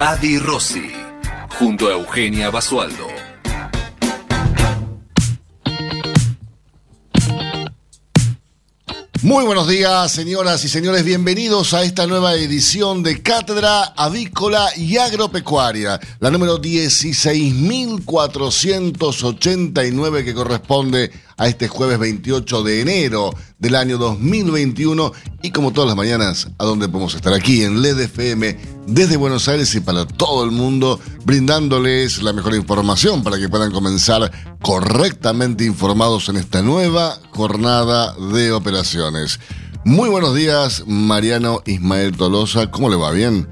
Adi Rossi, junto a Eugenia Basualdo. Muy buenos días, señoras y señores. Bienvenidos a esta nueva edición de Cátedra Avícola y Agropecuaria, la número 16.489 que corresponde a este jueves 28 de enero del año 2021 y como todas las mañanas, a donde podemos estar aquí en LED FM desde Buenos Aires y para todo el mundo, brindándoles la mejor información para que puedan comenzar correctamente informados en esta nueva jornada de operaciones. Muy buenos días, Mariano Ismael Tolosa, ¿cómo le va? ¿Bien?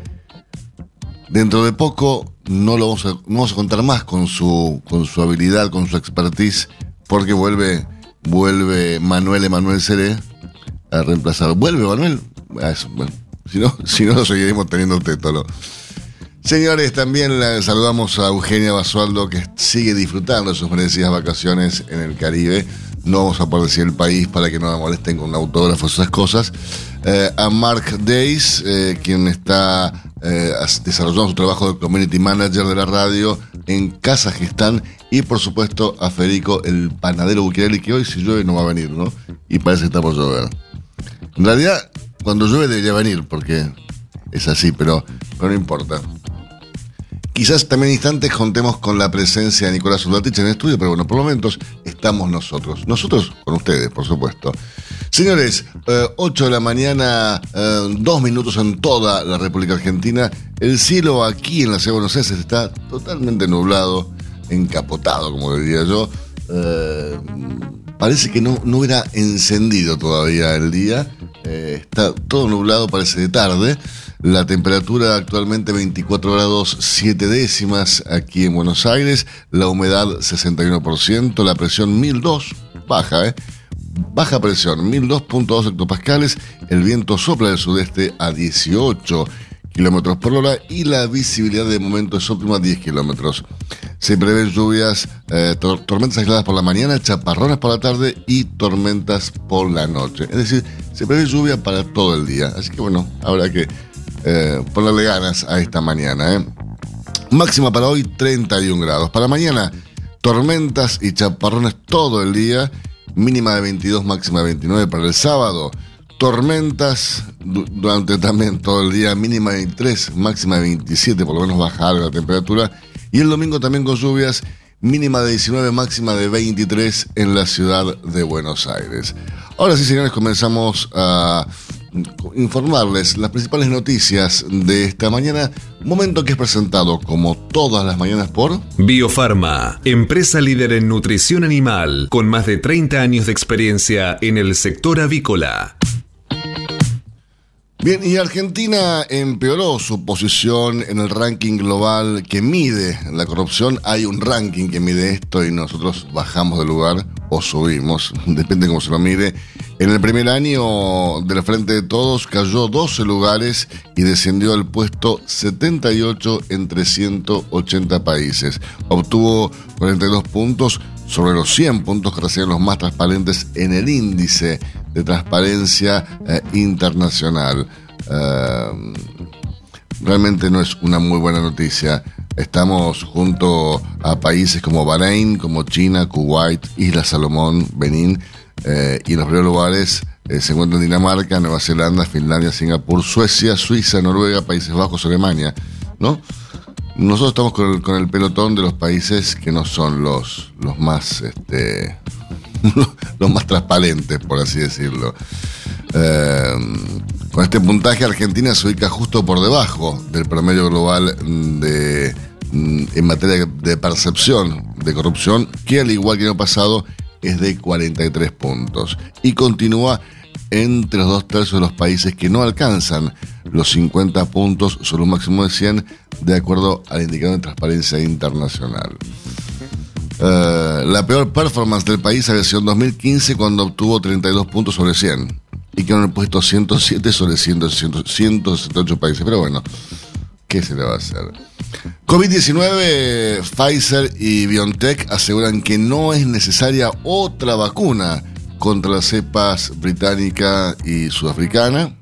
Dentro de poco no lo vamos a, no vamos a contar más con su, con su habilidad, con su expertise porque vuelve, vuelve Manuel Emanuel Seré a reemplazar. ¿Vuelve Manuel? Ah, si no, si no seguiremos teniendo Tolo. Señores, también saludamos a Eugenia Basualdo que sigue disfrutando de sus merecidas vacaciones en el Caribe. No vamos a poder decir el país para que no la molesten con autógrafos, esas cosas. Eh, a Mark Days, eh, quien está eh, su trabajo de Community Manager de la radio en Kazajistán y por supuesto a Federico, el panadero Buquerelli, que hoy si llueve no va a venir, ¿no? Y parece que está por llover. En realidad, cuando llueve debería venir, porque es así, pero, no importa. Quizás también instantes contemos con la presencia de Nicolás Uldatich en el estudio, pero bueno, por momentos estamos nosotros. Nosotros con ustedes, por supuesto. Señores, 8 eh, de la mañana, eh, dos minutos en toda la República Argentina. El cielo aquí en la ciudad de Buenos Aires está totalmente nublado encapotado, como diría yo. Eh, parece que no, no hubiera encendido todavía el día. Eh, está todo nublado, parece de tarde. La temperatura actualmente 24 grados 7 décimas aquí en Buenos Aires. La humedad 61%. La presión 1002. Baja, ¿eh? Baja presión, 1002.2 hectopascales. El viento sopla del sudeste a 18 kilómetros por hora y la visibilidad de momento es óptima a 10 kilómetros. Se prevén lluvias, eh, tormentas aisladas por la mañana, chaparrones por la tarde y tormentas por la noche. Es decir, se prevé lluvia para todo el día. Así que bueno, habrá que eh, ponerle ganas a esta mañana. ¿eh? Máxima para hoy 31 grados. Para mañana, tormentas y chaparrones todo el día. Mínima de 22, máxima de 29 para el sábado tormentas durante también todo el día, mínima de 23, máxima de 27, por lo menos baja la temperatura. Y el domingo también con lluvias, mínima de 19, máxima de 23 en la ciudad de Buenos Aires. Ahora sí, señores, comenzamos a informarles las principales noticias de esta mañana, momento que es presentado como todas las mañanas por Biofarma, empresa líder en nutrición animal, con más de 30 años de experiencia en el sector avícola. Bien, y Argentina empeoró su posición en el ranking global que mide la corrupción. Hay un ranking que mide esto y nosotros bajamos del lugar o subimos, depende cómo se lo mide. En el primer año del Frente de Todos cayó 12 lugares y descendió al puesto 78 entre 180 países. Obtuvo 42 puntos sobre los 100 puntos que reciben los más transparentes en el índice de transparencia eh, internacional. Eh, realmente no es una muy buena noticia. Estamos junto a países como Bahrein, como China, Kuwait, Isla Salomón, Benín, eh, y en los primeros lugares se encuentran Dinamarca, Nueva Zelanda, Finlandia, Singapur, Suecia, Suiza, Noruega, Países Bajos, Alemania, ¿no? Nosotros estamos con el, con el pelotón de los países que no son los, los más este, los más transparentes, por así decirlo. Eh, con este puntaje, Argentina se ubica justo por debajo del promedio global de, mm, en materia de percepción de corrupción, que al igual que en el pasado es de 43 puntos. Y continúa entre los dos tercios de los países que no alcanzan los 50 puntos sobre un máximo de 100 de acuerdo al indicador de transparencia internacional. Eh, la peor performance del país había sido en 2015 cuando obtuvo 32 puntos sobre 100 y quedó en el puesto 107 sobre 100, 178 países. Pero bueno, ¿qué se le va a hacer? COVID-19, Pfizer y BioNTech aseguran que no es necesaria otra vacuna contra las cepas británica y sudafricana.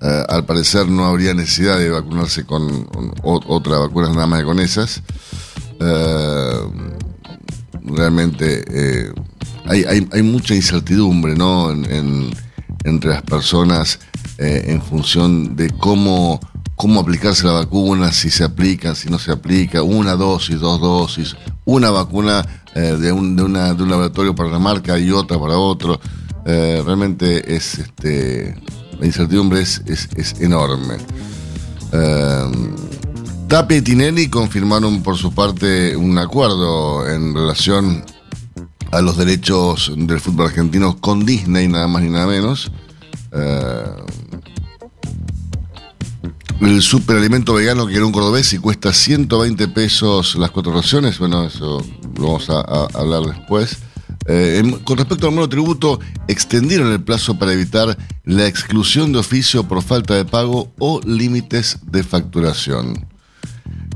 Eh, al parecer no habría necesidad de vacunarse con, otra vacuna, nada más que con esas. Eh, realmente eh, hay, mucha incertidumbre ¿no? entre las personas en función de cómo cómo aplicarse la vacuna, si se aplica, si no se aplica, una dosis, dos dosis, una vacuna eh, de, un, de, una, de un laboratorio para una marca y otra para otro. Eh, realmente es este la incertidumbre es, es, enorme. Eh, Tapia y Tinelli confirmaron por su parte un acuerdo en relación a los derechos del fútbol argentino con Disney, nada más ni nada menos. El superalimento vegano que era un cordobés y cuesta 120 pesos las cuatro raciones. Bueno, eso lo vamos a, hablar después. Eh, con respecto al monotributo, extendieron el plazo para evitar la exclusión de oficio por falta de pago o límites de facturación.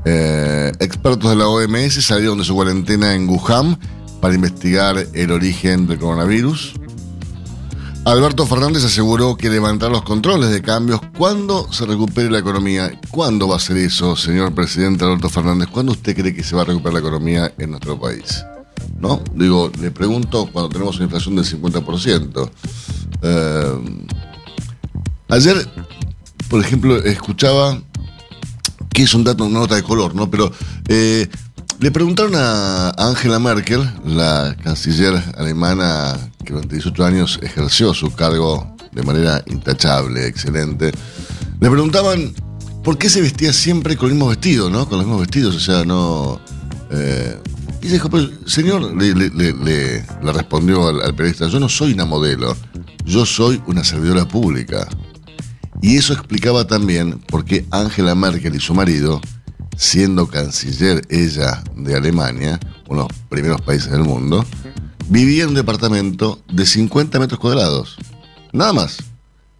Eh, expertos de la OMS salieron de su cuarentena en Wuhan para investigar el origen del coronavirus. Alberto Fernández aseguró que levantar los controles de cambios cuando se recupere la economía. ¿Cuándo va a ser eso, señor presidente Alberto Fernández? ¿Cuándo usted cree que se va a recuperar la economía en nuestro país? ¿No? Digo, le pregunto cuando tenemos una inflación del 50%. Eh, ayer, por ejemplo, escuchaba que es un dato, una nota de color, ¿no? Pero eh, le preguntaron a Angela Merkel, la canciller alemana que durante 18 años ejerció su cargo de manera intachable, excelente. Le preguntaban por qué se vestía siempre con el mismo vestido, ¿no? Con los mismos vestidos, o sea, no. Eh, y dijo, pero señor, le, respondió al, al, periodista, yo no soy una modelo, yo soy una servidora pública. Y eso explicaba también por qué Angela Merkel y su marido siendo canciller ella de Alemania, uno de los primeros países del mundo, vivía en un departamento de 50 metros cuadrados. Nada más.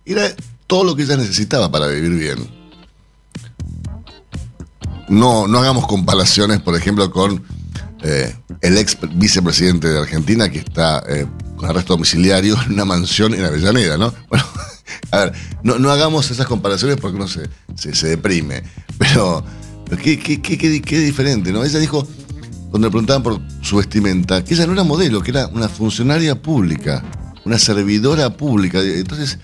Era todo lo que ella necesitaba para vivir bien. No, no hagamos comparaciones, por ejemplo, con eh, el ex vicepresidente de Argentina que está eh, con arresto domiciliario en una mansión en Avellaneda, ¿no? Bueno, a ver, no, hagamos esas comparaciones porque uno se, se deprime. Pero Qué, qué, qué, qué, diferente, ¿no? Ella dijo, cuando le preguntaban por su vestimenta, que ella no era modelo, que era una funcionaria pública, una servidora pública. Entonces,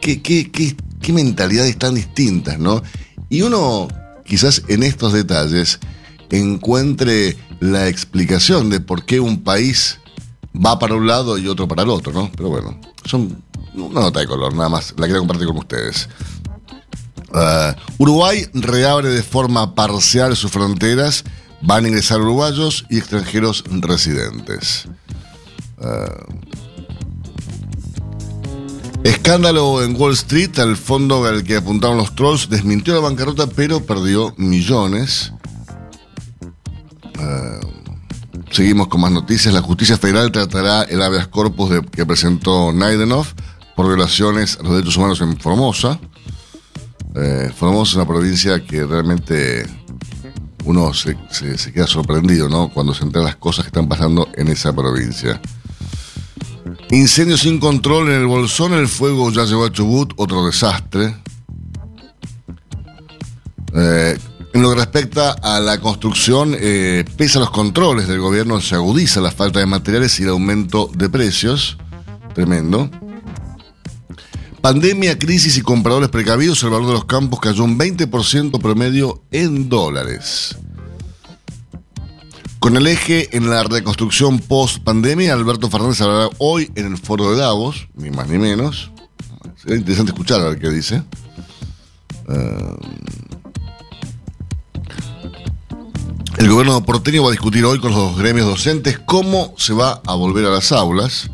qué, qué, mentalidades tan distintas, ¿no? Y uno, quizás en estos detalles, encuentre la explicación de por qué un país va para un lado y otro para el otro, ¿no? Pero bueno, son una nota de color, nada más. La quiero compartir con ustedes. Uh, Uruguay reabre de forma parcial sus fronteras. Van a ingresar uruguayos y extranjeros residentes. Uh, escándalo en Wall Street. El fondo al que apuntaron los trolls desmintió la bancarrota, pero perdió millones. Uh, seguimos con más noticias. La justicia federal tratará el habeas corpus que presentó Naidenov por violaciones a los derechos humanos en Formosa. Eh, Formosa una provincia que realmente uno se, queda sorprendido, ¿no? Cuando se entera las cosas que están pasando en esa provincia. Incendio sin control en el Bolsón, el fuego ya llegó a Chubut, otro desastre. Eh, en lo que respecta a la construcción, eh, pese a los controles del gobierno, se agudiza la falta de materiales y el aumento de precios. Tremendo. Pandemia, crisis y compradores precavidos, el valor de los campos cayó un 20% promedio en dólares. Con el eje en la reconstrucción post-pandemia, Alberto Fernández hablará hoy en el foro de Davos, ni más ni menos. Sería interesante escuchar a ver qué dice. Eh, el gobierno porteño va a discutir hoy con los gremios docentes cómo se va a volver a las aulas.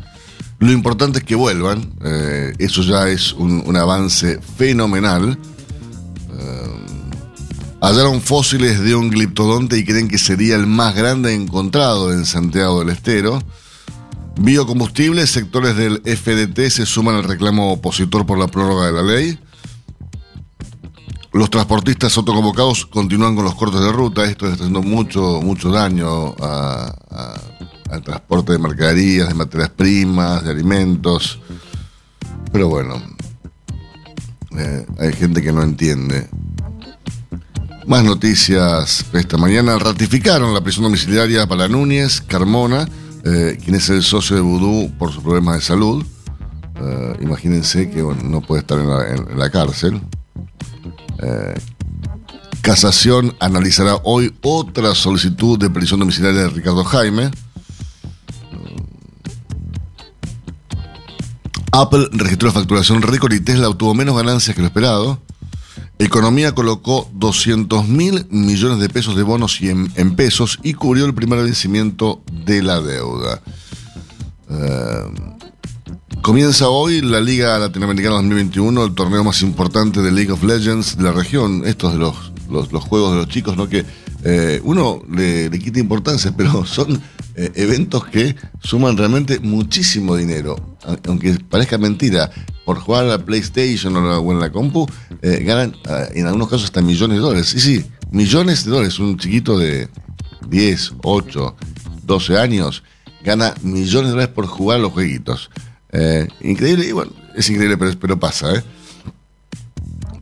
Lo importante es que vuelvan, eh, eso ya es un, avance fenomenal. Eh, Hallaron fósiles de un gliptodonte y creen que sería el más grande encontrado en Santiago del Estero. Biocombustibles, sectores del FDT se suman al reclamo opositor por la prórroga de la ley. Los transportistas autoconvocados continúan con los cortes de ruta. Esto está haciendo mucho, mucho daño al transporte de mercaderías, de materias primas, de alimentos. Pero bueno, eh, hay gente que no entiende. Más noticias esta mañana. Ratificaron la prisión domiciliaria para Núñez Carmona, eh, quien es el socio de Vudú por sus problemas de salud. Eh, imagínense que no puede estar en la, cárcel. Casación analizará hoy otra solicitud de prisión domiciliaria de Ricardo Jaime. Apple registró facturación récord y Tesla obtuvo menos ganancias que lo esperado. Economía colocó 200 mil millones de pesos de bonos y en, pesos y cubrió el primer vencimiento de la deuda. Eh, comienza hoy la Liga Latinoamericana 2021, el torneo más importante de League of Legends de la región. Estos de los, los, juegos de los chicos, ¿no? Que eh, uno le, le, quita importancia, pero son eh, eventos que suman realmente muchísimo dinero. Aunque parezca mentira, por jugar a la PlayStation o, en la compu, eh, ganan en algunos casos hasta millones de dólares. Sí, sí, millones de dólares. Un chiquito de 10, 8, 12 años gana millones de dólares por jugar los jueguitos. Increíble, y bueno, es increíble, pero, pero pasa, ¿eh?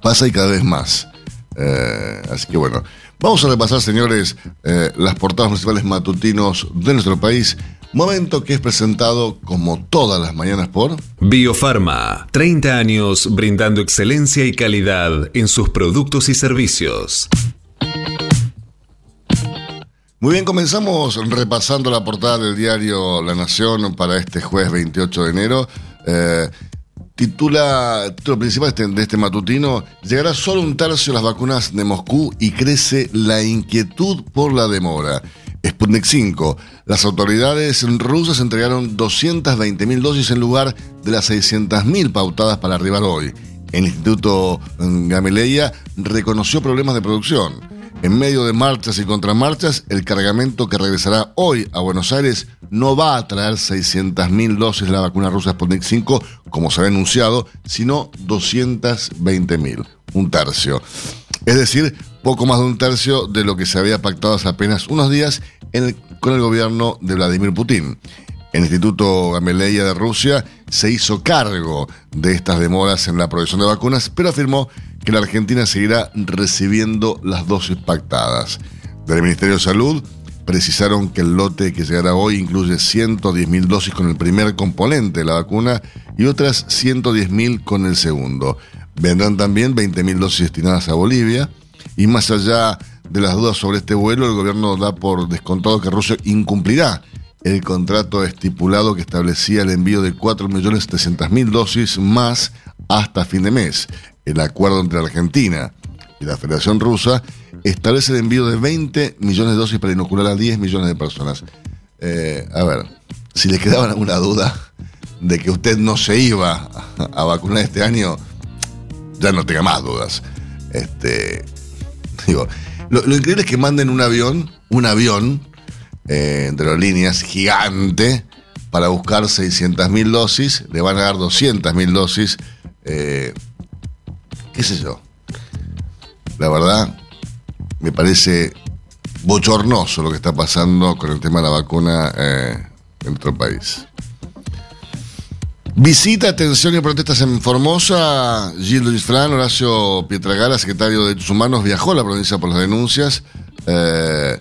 Pasa y cada vez más. así que bueno. Vamos a repasar, señores, eh, las portadas municipales matutinos de nuestro país. Momento que es presentado como todas las mañanas por Biofarma, 30 años brindando excelencia y calidad en sus productos y servicios. Muy bien, comenzamos repasando la portada del diario La Nación para este jueves 28 de enero. Eh, Titula, título principal este, de este matutino, llegará solo un tercio de las vacunas de Moscú y crece la inquietud por la demora. Sputnik 5. Las autoridades rusas entregaron 220.000 dosis en lugar de las 600.000 pautadas para arribar hoy. El Instituto Gamaleya reconoció problemas de producción. En medio de marchas y contramarchas, el cargamento que regresará hoy a Buenos Aires no va a traer 600.000 dosis de la vacuna rusa Sputnik 5, como se había anunciado, sino 220.000, un tercio. Es decir, poco más de un tercio de lo que se había pactado hace apenas unos días con el gobierno de Vladimir Putin. El Instituto Gamaleya de Rusia se hizo cargo de estas demoras en la producción de vacunas, pero afirmó que la Argentina seguirá recibiendo las dosis pactadas. Del Ministerio de Salud precisaron que el lote que llegará hoy incluye 110.000 dosis con el primer componente de la vacuna y otras 110.000 con el segundo. Vendrán también 20.000 dosis destinadas a Bolivia y más allá de las dudas sobre este vuelo, el gobierno da por descontado que Rusia incumplirá el contrato estipulado que establecía el envío de 4.700.000 dosis más hasta fin de mes. El acuerdo entre Argentina y la Federación Rusa establece el envío de 20 millones de dosis para inocular a 10 millones de personas. Eh, a ver, si le quedaba alguna duda de que usted no se iba a, vacunar este año, ya no tenga más dudas. Este, digo, lo, increíble es que manden un avión, un avión eh, de aerolíneas gigante para buscar 600.000 dosis, le van a dar 200.000 dosis. Eh, qué sé yo. La verdad, me parece bochornoso lo que está pasando con el tema de la vacuna eh, en nuestro país. Visita, atención y protestas en Formosa. Gilles Luis Fran, Horacio Pietragala, secretario de Derechos Humanos, viajó a la provincia por las denuncias. Eh,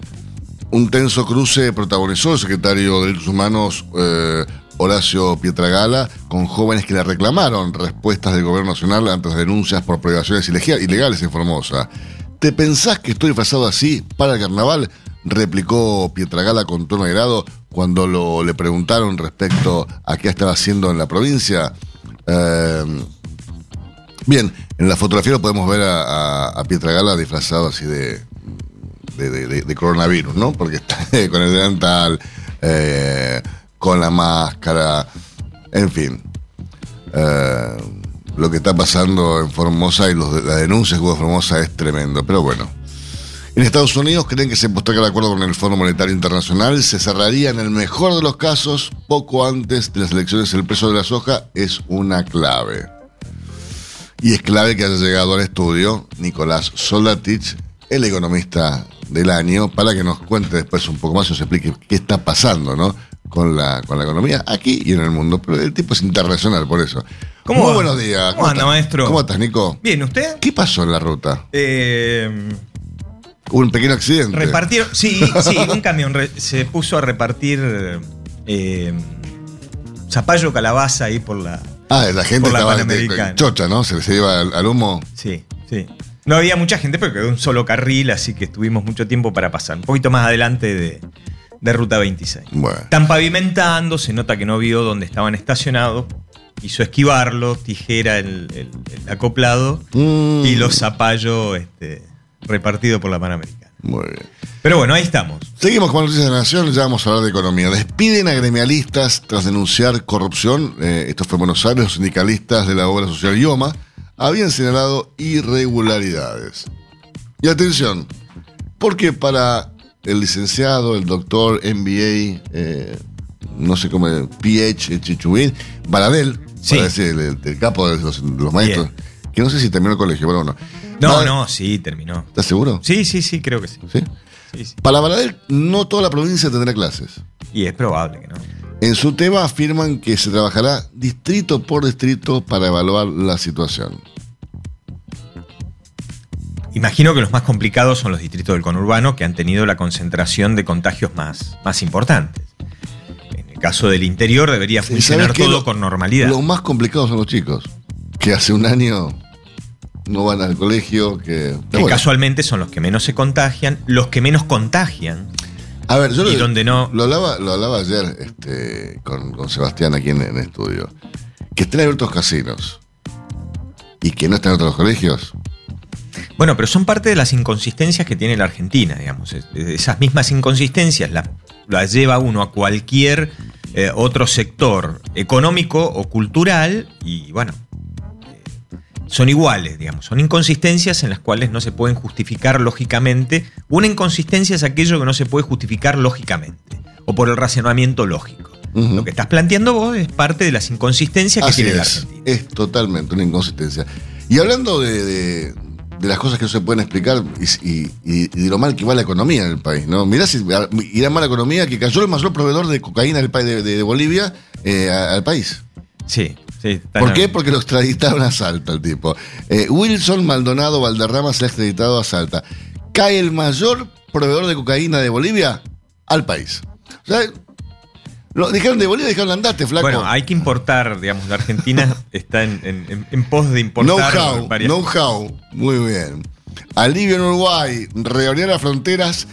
un tenso cruce protagonizó el secretario de Derechos Humanos eh, Horacio Pietragala con jóvenes que le reclamaron respuestas del gobierno nacional ante las denuncias por privaciones ilegales en Formosa. ¿Te pensás que estoy disfrazado así para el carnaval? replicó Pietragala con tono grado cuando lo, le preguntaron respecto a qué estaba haciendo en la provincia. Em, bien, en la fotografía lo podemos ver a, Pietragala disfrazado así de, de, coronavirus, ¿no? Porque está con el delantal, eh, con la máscara, en fin. Eh, lo que está pasando en Formosa y los, las denuncias que hubo en Formosa es tremendo, pero bueno. En Estados Unidos creen que se posterga el acuerdo con el Fondo Monetario Internacional, se cerraría en el mejor de los casos poco antes de las elecciones. El precio de la soja es una clave. Y es clave que haya llegado al estudio Nicolás Solatich, el economista del año, para que nos cuente después un poco más y nos explique qué está pasando, ¿no? Con la, con la economía aquí y en el mundo. Pero el tipo es internacional, por eso. ¿Cómo Muy va? buenos días. ¿Cómo anda, estás? maestro? ¿Cómo estás, Nico? Bien, ¿usted? ¿Qué pasó en la ruta? Eh, Hubo un pequeño accidente. repartieron. Sí, sí, un camión re- se puso a repartir eh, zapallo calabaza ahí por la. Ah, la gente Por la estaba de- Panamericana. chocha, ¿no? Se, se iba al, al humo. Sí, sí. No había mucha gente porque quedó un solo carril, así que estuvimos mucho tiempo para pasar. Un poquito más adelante de, de Ruta 26. Bueno. Están pavimentando, se nota que no vio dónde estaban estacionados. Quiso esquivarlo, tijera el, el- el acoplado Mm. y los zapallos este, repartidos por la Panamericana. Muy bien. Pero bueno, ahí estamos. Seguimos con Noticias de la Nación, ya vamos a hablar de economía. Despiden a gremialistas tras denunciar corrupción. Eh, esto fue en Buenos Aires, los sindicalistas de la obra social IOMA habían señalado irregularidades. Y atención, porque para el licenciado, el doctor, MBA, eh, no sé cómo, PH, Chichubín, Baradel, Sí. para decir, el, el- el capo de los, maestros, que no sé si terminó el colegio, bueno. No, Para- no, sí, terminó. ¿Estás seguro? Sí, sí, sí, creo que sí. ¿Sí? Sí, sí. Para Baradel, no toda la provincia tendrá clases. Y es probable que no. En su tema afirman que se trabajará distrito por distrito para evaluar la situación. Imagino que los más complicados son los distritos del conurbano que han tenido la concentración de contagios más, más importantes. En el caso del interior debería ¿Y funcionar todo Lo- con normalidad. Lo más complicado son los chicos, que hace un año no van al colegio, que... que Pero bueno. casualmente son los que menos se contagian, los que menos contagian. A ver, yo y lo, donde no- lo hablaba, lo hablaba ayer este, con, con Sebastián aquí en, en estudio. Que estén abiertos casinos y que no estén abiertos los colegios. Bueno, pero son parte de las inconsistencias que tiene la Argentina, digamos. Es- Esas mismas inconsistencias las, las lleva uno a cualquier eh, otro sector económico o cultural y bueno, son iguales, digamos. Son inconsistencias en las cuales no se pueden justificar lógicamente. Una inconsistencia es aquello que no se puede justificar lógicamente o por el razonamiento lógico. Lo que estás planteando vos es parte de las inconsistencias que Así tiene la es, Argentina. es totalmente una inconsistencia. Y hablando de, de- de las cosas que no se pueden explicar y, y- y de lo mal que va la economía en el país, ¿no? Mirá si irá mal la economía que cayó el mayor proveedor de cocaína del país de, Bolivia eh, al país. Sí, sí. ¿Por qué? Porque lo extraditaron a Salta el tipo. Eh, Wilson Maldonado Valderrama se ha extraditado a Salta. Cae el mayor proveedor de cocaína de Bolivia al país. O sea, lo dijeron de Bolivia, dijeron andate, flaco. Bueno, hay que importar, digamos, la Argentina está en, en- en- en pos de importar Know-how, know-how. Muy bien. Alivio en Uruguay, reabrir las fronteras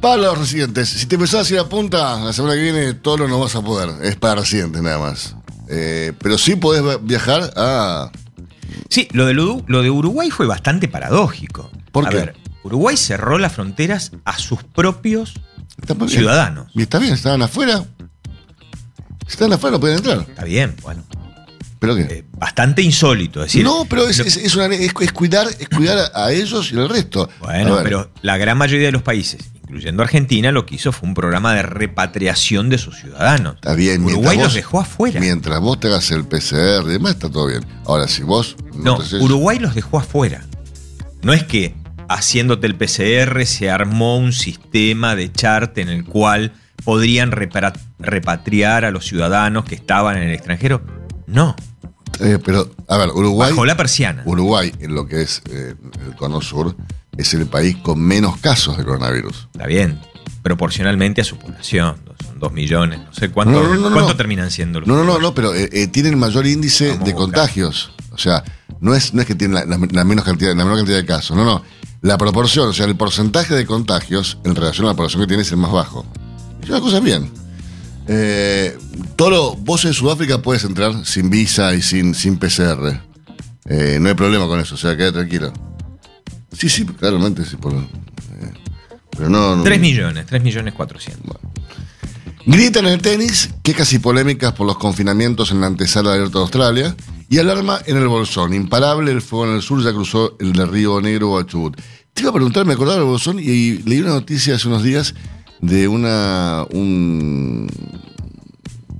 para los residentes. Si te empezás a ir a punta, la semana que viene todo lo no vas a poder. Es para residentes nada más. Eh, pero sí podés viajar a... Sí, lo de, lo de Uruguay fue bastante paradójico. ¿Por a qué? ver, Uruguay cerró las fronteras a sus propios ciudadanos. Y está bien, estaban afuera. Si estaban afuera no pueden entrar. Está bien, bueno. ¿Pero qué? eh, bastante insólito. Es decir, no, pero es, es- es una- es- cuidar, es cuidar a ellos y al resto. Bueno, A pero la gran mayoría de los países, incluyendo Argentina, lo que hizo fue un programa de repatriación de sus ciudadanos. Está bien, Uruguay los dejó afuera. Mientras vos te hagas el PCR y demás, está todo bien. Ahora, si vos No, Uruguay los dejó afuera. No es que haciéndote el PCR se armó un sistema de chart en el cual podrían repatriar a los ciudadanos que estaban en el extranjero. No, Eh, pero, a ver, Uruguay, bajo la persiana. Uruguay, en lo que es eh, el cono sur, es el país con menos casos de coronavirus. Está bien, proporcionalmente a su población. Son dos millones, no sé cuánto, No, no, no, cuánto no. terminan siendo los No, no, no, no, pero eh, eh, tienen mayor índice de contagios. O sea, no es, no es que tienen la, la- la menos cantidad, la menor cantidad de casos. No, no. La proporción, o sea, el porcentaje de contagios en relación a la población que tiene es el más bajo. Y una cosa bien. Eh, Toro, vos en Sudáfrica puedes entrar sin visa y sin, sin PCR. Eh, no hay problema con eso, o sea, quédate tranquilo. Sí, sí, claramente sí. Por, eh, pero no, no. 3 millones, 3 millones 400. Gritan en el tenis, quejas y polémicas por los confinamientos en la antesala de Abierto de Australia y alarma en el Bolsón. Imparable, el fuego en el sur ya cruzó el de Río Negro a Chubut. Te iba a preguntar, me acordaba de Bosón y leí una noticia hace unos días de una un,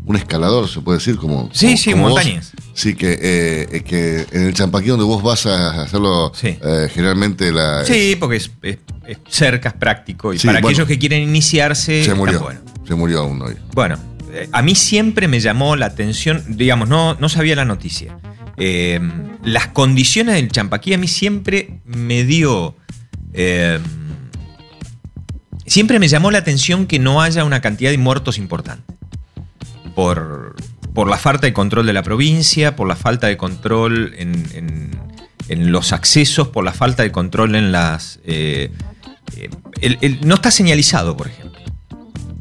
un escalador, se puede decir, como. Sí, como- sí, como vos. montañas. Sí, que, eh, que en el Champaquí donde vos vas a hacerlo, Sí. eh, generalmente la. Sí, porque es, es- es cerca, es práctico. Y Sí, para bueno. aquellos que quieren iniciarse, se murió. bueno. Se murió aún hoy. Bueno, eh, a mí siempre me llamó la atención, digamos, no, no sabía la noticia. Eh, las condiciones del champaquí a mí siempre me dio... eh, siempre me llamó la atención que no haya una cantidad de muertos importante. Por, por la falta de control de la provincia, por la falta de control en, en- los accesos, por la falta de control en las... eh, eh, el- no está señalizado, por ejemplo.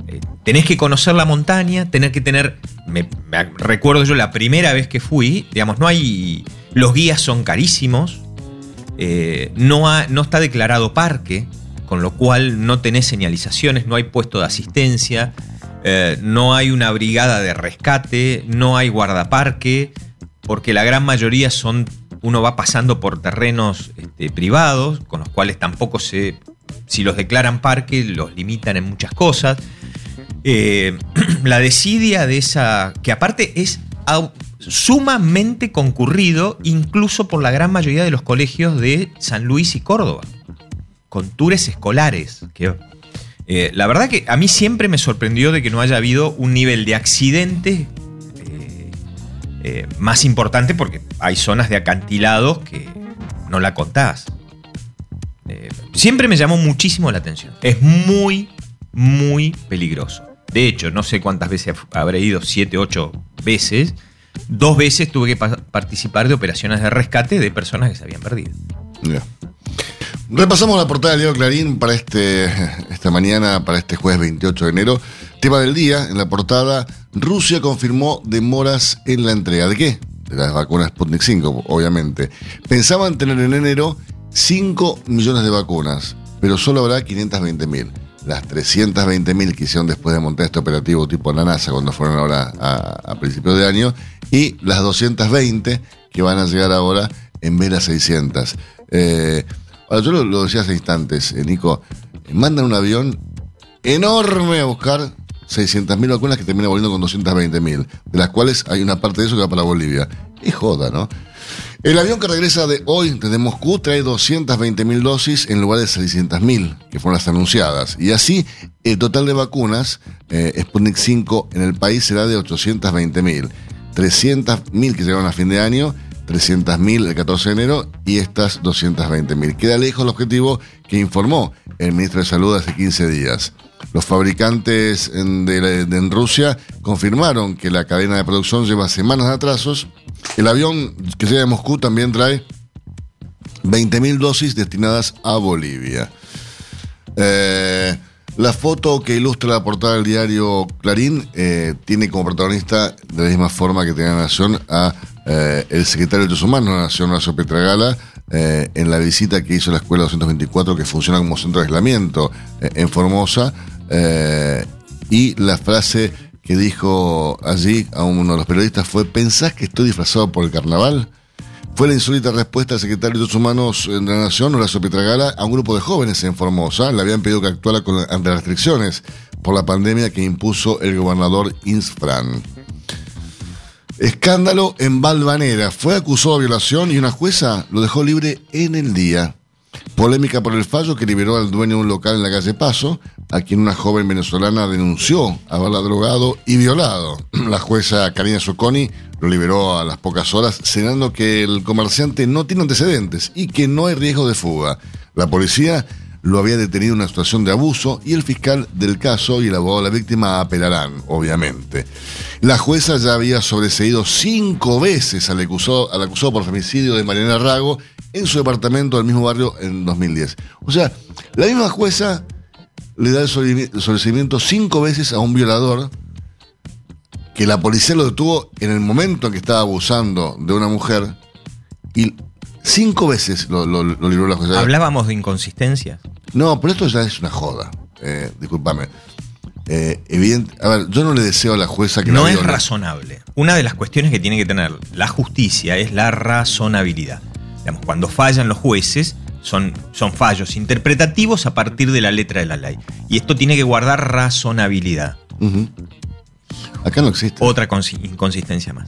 Eh, tenés que conocer la montaña, tener que tener. Me, recuerdo yo la primera vez que fui, digamos, no hay. Los guías son carísimos, eh, no, ha- no está declarado parque, con lo cual no tenés señalizaciones, no hay puesto de asistencia, eh, no hay una brigada de rescate, no hay guardaparque, porque la gran mayoría son. Uno va pasando por terrenos este, privados, con los cuales tampoco se. Si los declaran parque, los limitan en muchas cosas. Eh, la desidia de esa. que aparte es sumamente concurrido, incluso por la gran mayoría de los colegios de San Luis y Córdoba, con tours escolares. Que, eh, la verdad que a mí siempre me sorprendió de que no haya habido un nivel de accidentes eh, eh, más importante, porque hay zonas de acantilados que no la contás. Siempre me llamó muchísimo la atención. Es muy, muy peligroso. De hecho, no sé cuántas veces habré ido, siete, ocho veces. Dos veces tuve que pa- participar de operaciones de rescate de personas que se habían perdido. Repasamos la portada del diario Clarín para este, esta mañana, para este jueves 28 de enero. Tema del día, en la portada, Rusia confirmó demoras en la entrega. ¿De qué? De las vacunas Sputnik 5, obviamente. Pensaban tener en enero 5 millones de vacunas, pero solo habrá 520 mil. Las 320 mil que hicieron después de montar este operativo tipo la NASA cuando fueron ahora a, principios de año, y las 220 que van a llegar ahora en vez de las 600. Eh, yo lo, lo decía hace instantes, eh, Nico, eh, mandan un avión enorme a buscar 600.000 vacunas que termina volviendo con 220.000, de las cuales hay una parte de eso que va para Bolivia. Es joda, ¿no? El avión que regresa de hoy desde Moscú trae 220.000 dosis en lugar de 600.000 que fueron las anunciadas. Y así, el total de vacunas eh, Sputnik 5 en el país será de 820.000. 300.000 que llegaron a fin de año, 300.000 el 14 de enero y estas 220.000. Queda lejos el objetivo que informó el ministro de Salud hace 15 días. Los fabricantes en, de, en Rusia confirmaron que la cadena de producción lleva semanas de atrasos. El avión que llega de Moscú también trae 20.000 dosis destinadas a Bolivia. Eh, la foto que ilustra la portada del diario Clarín eh, tiene como protagonista, de la misma forma que tenía Nación, a eh, el secretario de Derechos Humanos de la Nación, Horacio Petragala, eh, en la visita que hizo la Escuela 224, que funciona como centro de aislamiento eh, en Formosa, y la frase que dijo allí a uno de los periodistas fue, ¿pensás que estoy disfrazado por el carnaval? Fue la insólita respuesta del secretario de Derechos Humanos de la Nación, Horacio Petragala, a un grupo de jóvenes en Formosa. Le habían pedido que actuara con, ante las restricciones por la pandemia que impuso el gobernador Insfran. Escándalo en Valvanera. Fue acusado de violación y una jueza lo dejó libre en el día. Polémica por el fallo que liberó al dueño de un local en la calle Paso, a quien una joven venezolana denunció haberla drogado y violado. La jueza Karina Socconi lo liberó a las pocas horas, señalando que el comerciante no tiene antecedentes y que no hay riesgo de fuga. La policía lo había detenido en una situación de abuso y el fiscal del caso y el abogado de la víctima apelarán, obviamente. La jueza ya había sobreseído cinco veces al acusado, por femicidio de Mariana Rago en su departamento del mismo barrio en 2010. O sea, la misma jueza le da el sobreseimiento cinco veces a un violador que la policía lo detuvo en el momento en que estaba abusando de una mujer y cinco veces lo, lo, lo libró la jueza. Hablábamos de inconsistencias. No, pero esto ya es una joda. Eh, discúlpame. Eh, evidente, a ver, yo no le deseo a la jueza que No la es razonable. Una de las cuestiones que tiene que tener la justicia es la razonabilidad. Digamos, cuando fallan los jueces, son, son fallos interpretativos a partir de la letra de la ley. Y esto tiene que guardar razonabilidad. Ujú. Acá no existe. Otra consi- inconsistencia más.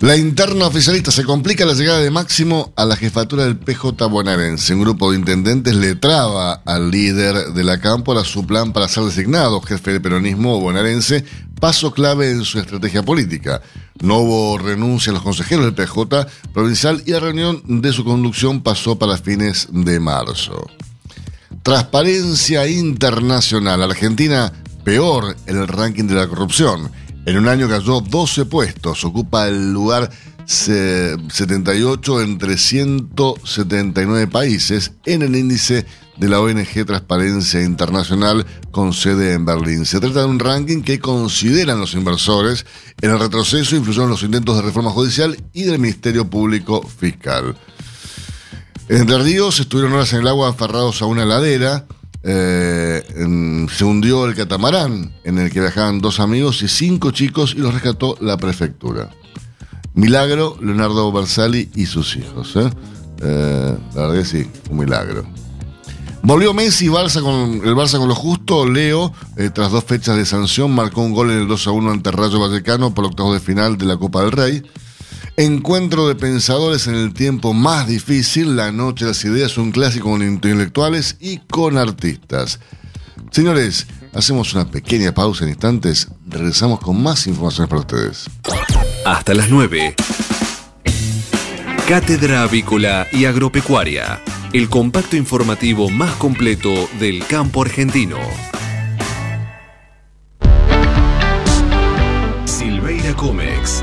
La interna oficialista se complica la llegada de Máximo a la jefatura del PJ bonaerense. Un grupo de intendentes le traba al líder de la cámpora su plan para ser designado jefe del peronismo bonaerense, paso clave en su estrategia política. No hubo renuncia a los consejeros del PJ provincial y la reunión de su conducción pasó para fines de marzo. Transparencia internacional. Argentina peor en el ranking de la corrupción. En un año cayó 12 puestos, ocupa el lugar se- 78 entre 179 países en el índice de la ONG Transparencia Internacional con sede en Berlín. Se trata de un ranking que consideran los inversores en el retroceso influyeron los intentos de reforma judicial y del Ministerio Público Fiscal. En Entre estuvieron horas en el agua aferrados a una ladera. Eh, se hundió el catamarán en el que viajaban dos amigos y cinco chicos y los rescató la prefectura. Milagro, Leonardo Bersali y sus hijos. ¿eh? Eh, la verdad que sí, un milagro. Volvió Messi, Barça el Barça con lo justo. Leo, tras dos fechas de sanción, marcó un gol en el 2 a 1 ante Rayo Vallecano por octavos de final de la Copa del Rey. Encuentro de pensadores en el tiempo más difícil, la noche de las ideas, un clásico con intelectuales y con artistas. Señores, hacemos una pequeña pausa en instantes, regresamos con más informaciones para ustedes. Hasta las 9. Cátedra Avícola y Agropecuaria. El compacto informativo más completo del campo argentino. Silveira Comex.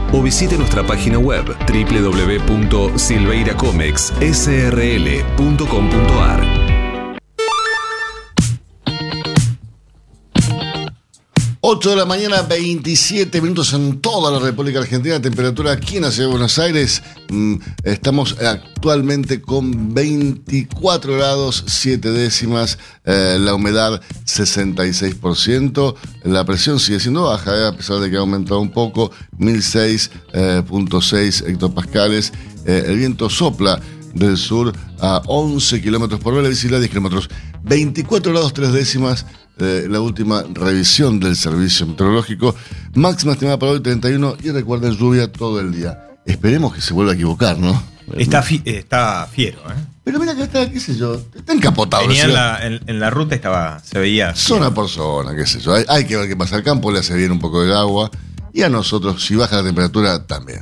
o visite nuestra página web www.silveiracomexsrl.com.ar. 8 de la mañana, 27 minutos en toda la República Argentina. Temperatura aquí en la ciudad de Buenos Aires. mm, Estamos actualmente con 24 grados, 7 décimas. eh, la humedad 66%. La presión sigue siendo baja, eh, a pesar de que ha aumentado un poco. 1006.6 hectopascales. Eh, el viento sopla del sur a 11 kilómetros por hora, la visibilidad 10 kilómetros. 24 grados 3 décimas, eh, la última revisión del servicio meteorológico. Máxima estimada para hoy 31 y recuerden lluvia todo el día. Esperemos que se vuelva a equivocar, ¿no? Está, fi- está fiero, ¿eh? Pero mira que está, qué sé yo, está encapotado. Venía en la, en- en la ruta estaba, se veía. Zona por zona, qué sé yo. Hay, hay que ver qué pasa. Al campo le hace bien un poco de agua y a nosotros, si baja la temperatura, también.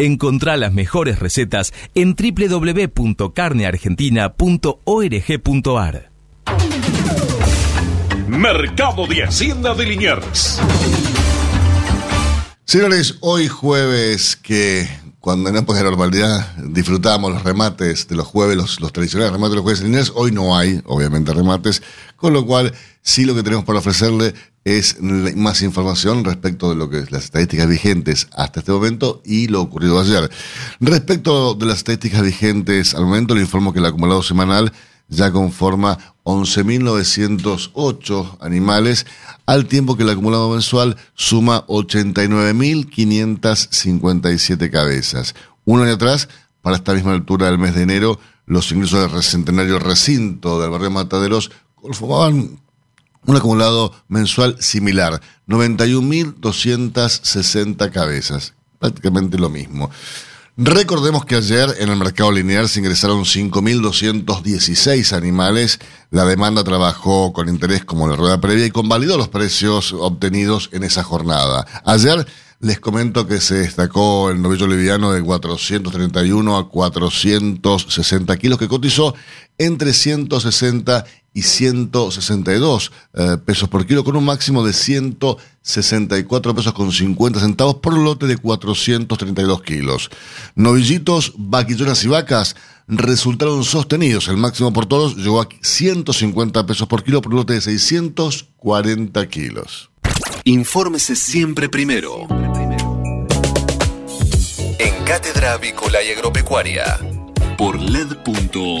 Encontrá las mejores recetas en www.carneargentina.org.ar. Mercado de Hacienda de Liniers. Señores, hoy jueves que cuando en época de normalidad disfrutábamos los remates de los jueves, los, tradicionales remates de los jueves en hoy no hay, obviamente, remates, con lo cual sí lo que tenemos para ofrecerle es más información respecto de lo que es las estadísticas vigentes hasta este momento y lo ocurrido ayer. Respecto de las estadísticas vigentes al momento, le informo que el acumulado semanal ya conforma 11.908 animales, al tiempo que el acumulado mensual suma 89.557 cabezas. Un año atrás, para esta misma altura del mes de enero, los ingresos del recentenario recinto del barrio Mataderos conformaban un acumulado mensual similar, 91.260 cabezas, prácticamente lo mismo. Recordemos que ayer en el mercado lineal se ingresaron 5.216 animales. La demanda trabajó con interés como la rueda previa y convalidó los precios obtenidos en esa jornada. Ayer les comento que se destacó el novillo liviano de 431 a 460 kilos que cotizó entre 160 y 162 eh, pesos por kilo con un máximo de 164 pesos con 50 centavos por lote de 432 kilos. Novillitos, vaquillonas y vacas resultaron sostenidos. El máximo por todos llegó a 150 pesos por kilo por lote de 640 kilos. Infórmese siempre primero. En Cátedra Avícola y Agropecuaria. Por LED.fm.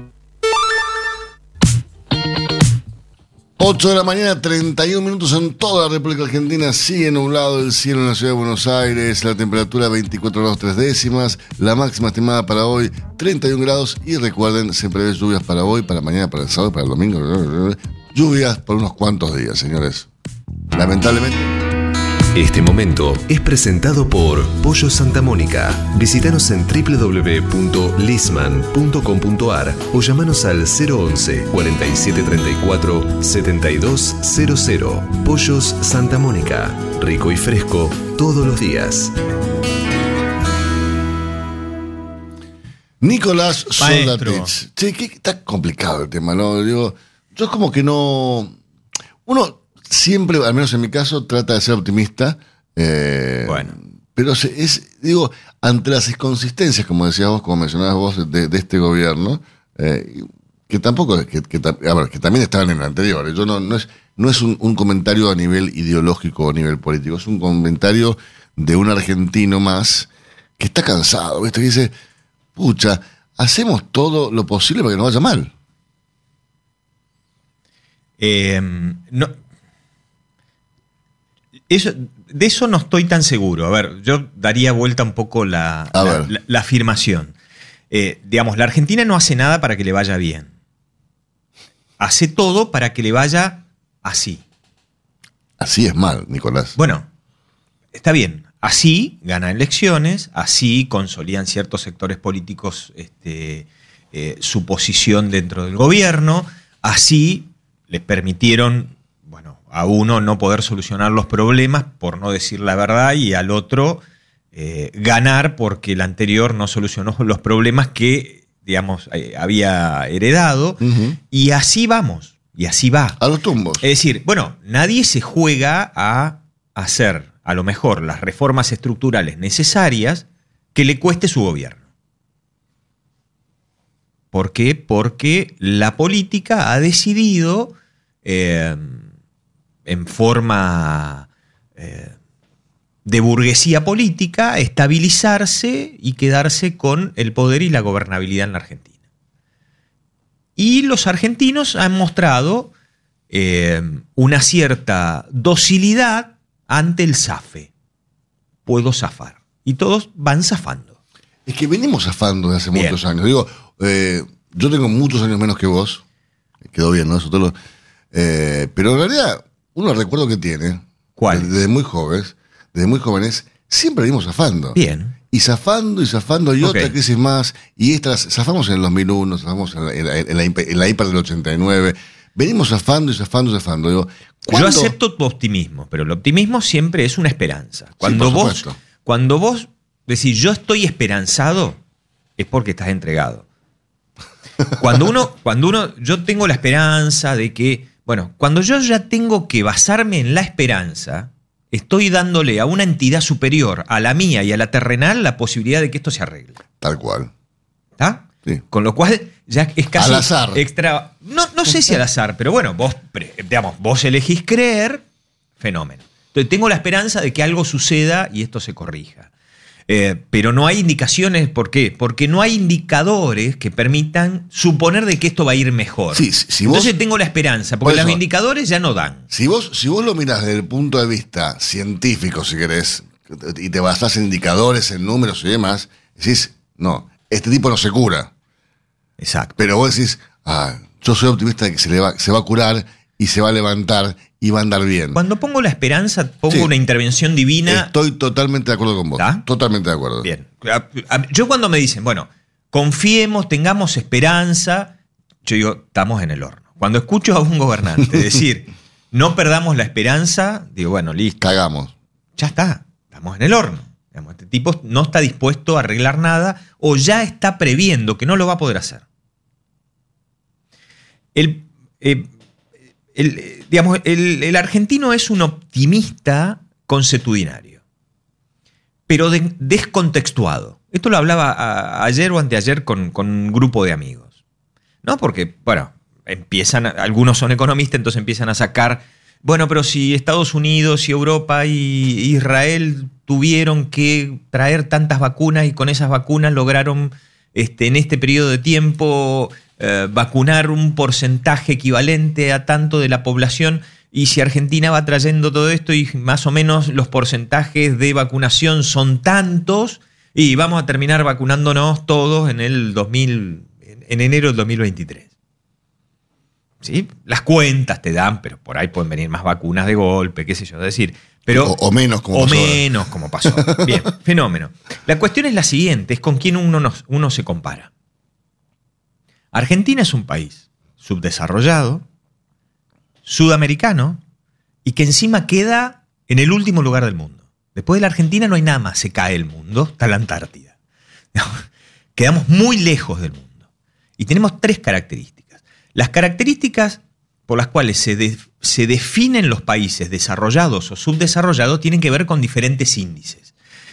8 de la mañana, 31 minutos en toda la República Argentina. Sigue nublado el cielo en la ciudad de Buenos Aires. La temperatura 24 grados 3 décimas. La máxima estimada para hoy 31 grados. Y recuerden, se prevé lluvias para hoy, para mañana, para el sábado, para el domingo. Lluvias por unos cuantos días, señores. Lamentablemente. Este momento es presentado por Pollo Santa Mónica. Visítanos en www.lisman.com.ar o llamanos al 011 4734 7200. Pollos Santa Mónica. Rico y fresco todos los días. Nicolás. Soldatich. Che, que está complicado el tema, ¿no? Digo, yo como que no. Uno siempre, al menos en mi caso, trata de ser optimista. eh, Bueno. Pero es, digo, ante las inconsistencias, como decías vos, como mencionabas vos, de, de este gobierno, eh, que tampoco, que, que a ver, que también estaban en el anterior. Yo no, no es, no es un, un comentario a nivel ideológico o a nivel político, es un comentario de un argentino más que está cansado, ¿viste? Que dice, pucha, hacemos todo lo posible para que no vaya mal. Eh, no, eso, de eso no estoy tan seguro. A ver, yo daría vuelta un poco la, la- ver. la- la afirmación. Eh, digamos, la Argentina no hace nada para que le vaya bien. Hace todo para que le vaya así. Así es mal, Nicolás. Bueno, está bien. Así ganan elecciones, así consolidan ciertos sectores políticos este, eh, su posición dentro del gobierno, así les permitieron, a uno no poder solucionar los problemas por no decir la verdad y al otro eh, ganar porque el anterior no solucionó los problemas que, digamos, eh, había heredado. Y así vamos, y así va. A los tumbos. Es decir, bueno, nadie se juega a hacer a lo mejor las reformas estructurales necesarias que le cueste su gobierno. ¿Por qué? Porque la política ha decidido eh, en forma eh, de burguesía política estabilizarse y quedarse con el poder y la gobernabilidad en la Argentina. Y los argentinos han mostrado eh, una cierta docilidad ante el zafe. Puedo zafar. Y todos van zafando. Es que venimos zafando de hace Bien. muchos años. Digo, eh, yo tengo muchos años menos que vos. Quedó bien, ¿no? Eso te lo- eh, pero en realidad, uno recuerdo que tiene. ¿Cuál? Desde muy jóvenes, desde muy jóvenes, siempre venimos zafando. Bien. Y zafando y zafando y Ok. otra crisis más. Y estas, zafamos en el 2001, zafamos en la, en la- en la hiper- en la hiper del 89. Venimos zafando y zafando y zafando. Digo, Yo ¿cuánto- acepto tu optimismo, pero el optimismo siempre es una esperanza. Cuando vos, cuando vos decís yo estoy esperanzado, es porque estás entregado. Cuando uno, cuando uno, yo tengo la esperanza de que, bueno, cuando yo ya tengo que basarme en la esperanza, estoy dándole a una entidad superior, a la mía y a la terrenal, la posibilidad de que esto se arregle. Tal cual. ¿Está? Sí. Con lo cual ya es casi Al azar. extra. No, no sé si al azar, pero bueno, vos, digamos, vos elegís creer, fenómeno. Entonces tengo la esperanza de que algo suceda y esto se corrija. Eh, pero no hay indicaciones, ¿por qué? Porque no hay indicadores que permitan suponer de que esto va a ir mejor. Sí, si- si vos- Entonces tengo la esperanza, Por porque los indicadores ya no dan. Si vos, si vos lo mirás desde el punto de vista científico, si querés, y te basás en indicadores, en números y demás, decís, no, este tipo no se cura. Exacto. Pero vos decís, ah, yo soy optimista de que se, le va, se va a curar y se va a levantar y va a andar bien. Cuando pongo la esperanza, pongo Sí. una intervención divina. Estoy totalmente de acuerdo con vos. ¿Está? Totalmente de acuerdo. Bien. Yo cuando me dicen, bueno, confiemos, tengamos esperanza, yo digo, estamos en el horno. Cuando escucho a un gobernante decir, no perdamos la esperanza, digo, bueno, listo, Cagamos. ya está, estamos en el horno. Este tipo no está dispuesto a arreglar nada o ya está previendo que no lo va a poder hacer. El, eh, el, digamos, el- argentino es un optimista consuetudinario, pero de- descontextuado. Esto lo hablaba ayer o anteayer con, con un grupo de amigos. ¿No? Porque, bueno, empiezan, algunos son economistas, entonces empiezan a sacar, bueno, pero si Estados Unidos y Europa y Israel tuvieron que traer tantas vacunas y con esas vacunas lograron este, en este periodo de tiempo eh, vacunar un porcentaje equivalente a tanto de la población. Y si Argentina va trayendo todo esto y más o menos los porcentajes de vacunación son tantos, y vamos a terminar vacunándonos todos en el 2000, en- en enero del 2023. ¿Sí? Las cuentas te dan, pero por ahí pueden venir más vacunas de golpe, qué sé yo, es decir, pero O- o menos, como o pasó menos como pasó. Bien, fenómeno. La cuestión es la siguiente, es con quién uno, nos- uno se compara. Argentina es un país subdesarrollado, sudamericano y que encima queda en el último lugar del mundo. Después de la Argentina no hay nada más, se cae el mundo, está la Antártida. Quedamos muy lejos del mundo. Y tenemos tres características. Las características por las cuales se, se definen los países desarrollados o subdesarrollados tienen que ver con diferentes índices.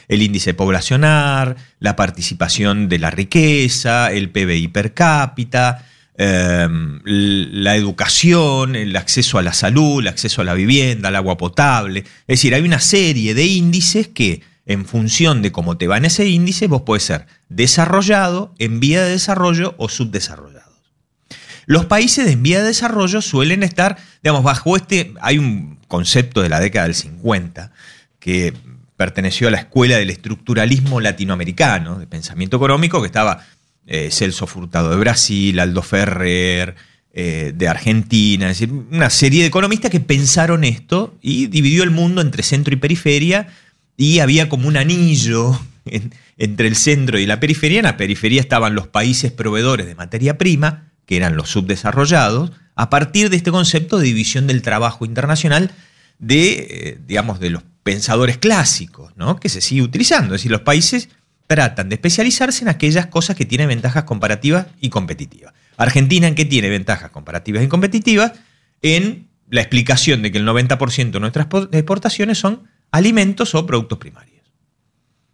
El índice poblacional, la participación de la riqueza, el PBI per cápita, eh, la educación, el acceso a la salud, el acceso a la vivienda, al agua potable. Es decir, hay una serie de índices que en función de cómo te va en ese índice, vos puedes ser desarrollado, en vía de desarrollo o subdesarrollados. Los países en vía de desarrollo suelen estar, digamos, bajo este, hay un concepto de la década del 50 que perteneció a la escuela del estructuralismo latinoamericano, de pensamiento económico, que estaba eh, Celso Furtado de Brasil, Aldo Ferrer, eh, de Argentina, una serie de economistas que pensaron esto y dividió el mundo entre centro y periferia y había como un anillo en- entre el centro y la periferia. En la periferia estaban los países proveedores de materia prima, que eran los subdesarrollados, a partir de este concepto de división del trabajo internacional de, eh, digamos, de los pensadores clásicos, ¿no? que se sigue utilizando. Es decir, los países tratan de especializarse en aquellas cosas que tienen ventajas comparativas y competitivas. Argentina, ¿en qué tiene ventajas comparativas y competitivas? En la explicación de que el 90% de nuestras po- exportaciones son alimentos o productos primarios.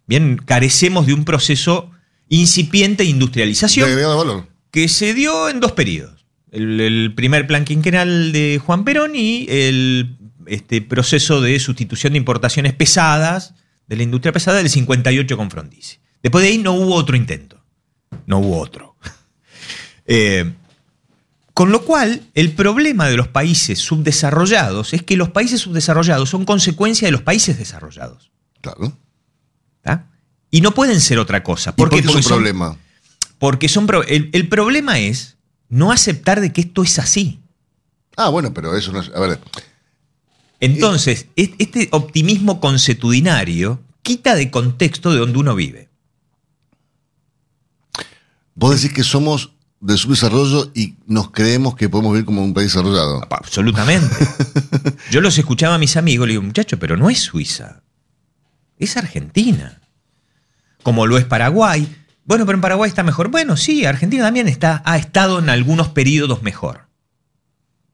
Bien, carecemos de un proceso incipiente de industrialización De valor. que se dio en dos periodos. El, el primer plan quinquenal de Juan Perón y el este, proceso de sustitución de importaciones pesadas de la industria pesada del 58 con Frondizi. Después de ahí no hubo otro intento. No hubo otro. Eh, con lo cual, el problema de los países subdesarrollados es que los países subdesarrollados son consecuencia de los países desarrollados. Claro. Y no pueden ser otra cosa. ¿Y por qué es un Porque son- problema? porque son pro- el, el problema es no aceptar de que esto es así. Ah, bueno, pero eso no es. A ver, Entonces, es- este optimismo consuetudinario quita de contexto de donde uno vive. vos decís que somos de subdesarrollo y nos creemos que podemos vivir como un país desarrollado. Absolutamente. Yo los escuchaba a mis amigos, le digo, muchacho, pero no es Suiza, es Argentina. Como lo es Paraguay. Bueno, pero en Paraguay está mejor. Bueno, sí, Argentina también está, ha estado en algunos periodos mejor.